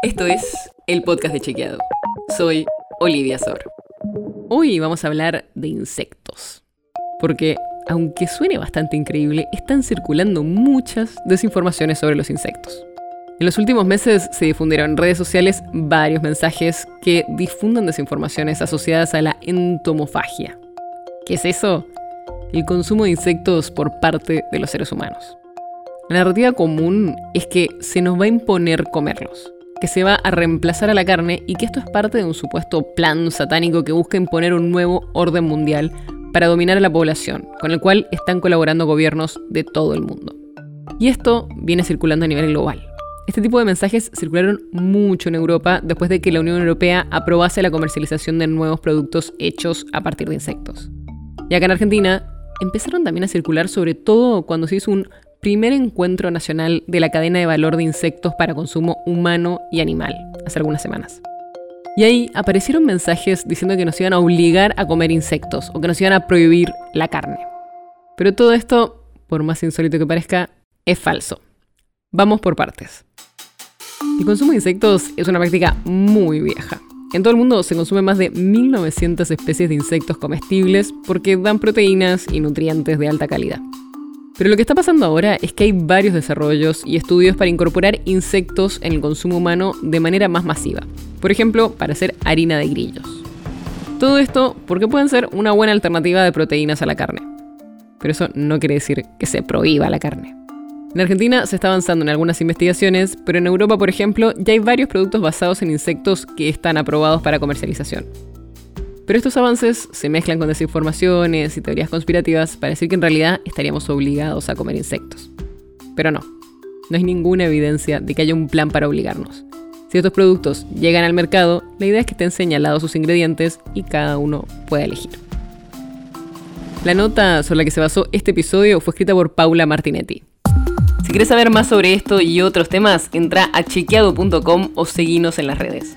Esto es el podcast de Chequeado. Soy Olivia Sor. Hoy vamos a hablar de insectos. Porque, aunque suene bastante increíble, están circulando muchas desinformaciones sobre los insectos. En los últimos meses se difundieron en redes sociales varios mensajes que difunden desinformaciones asociadas a la entomofagia. ¿Qué es eso? El consumo de insectos por parte de los seres humanos. La narrativa común es que se nos va a imponer comerlos, que se va a reemplazar a la carne y que esto es parte de un supuesto plan satánico que busca imponer un nuevo orden mundial para dominar a la población, con el cual están colaborando gobiernos de todo el mundo. Y esto viene circulando a nivel global. Este tipo de mensajes circularon mucho en Europa después de que la Unión Europea aprobase la comercialización de nuevos productos hechos a partir de insectos. Y acá en Argentina empezaron también a circular sobre todo cuando se hizo un primer encuentro nacional de la cadena de valor de insectos para consumo humano y animal, hace algunas semanas. Y ahí aparecieron mensajes diciendo que nos iban a obligar a comer insectos o que nos iban a prohibir la carne. Pero todo esto, por más insólito que parezca, es falso. Vamos por partes. El consumo de insectos es una práctica muy vieja. En todo el mundo se consumen más de 1900 especies de insectos comestibles porque dan proteínas y nutrientes de alta calidad. Pero lo que está pasando ahora es que hay varios desarrollos y estudios para incorporar insectos en el consumo humano de manera más masiva. Por ejemplo, para hacer harina de grillos. Todo esto porque pueden ser una buena alternativa de proteínas a la carne. Pero eso no quiere decir que se prohíba la carne. En Argentina se está avanzando en algunas investigaciones, pero en Europa, por ejemplo, ya hay varios productos basados en insectos que están aprobados para comercialización. Pero estos avances se mezclan con desinformaciones y teorías conspirativas para decir que en realidad estaríamos obligados a comer insectos. Pero no, no hay ninguna evidencia de que haya un plan para obligarnos. Si estos productos llegan al mercado, la idea es que estén señalados sus ingredientes y cada uno pueda elegir. La nota sobre la que se basó este episodio fue escrita por Paula Martinetti. Si quieres saber más sobre esto y otros temas, entra a chequeado.com o seguinos en las redes.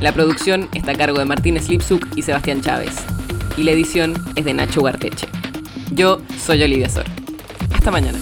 La producción está a cargo de Martín Slipsuk y Sebastián Chávez. Y la edición es de Nacho Guarteche. Yo soy Olivia Sor. Hasta mañana.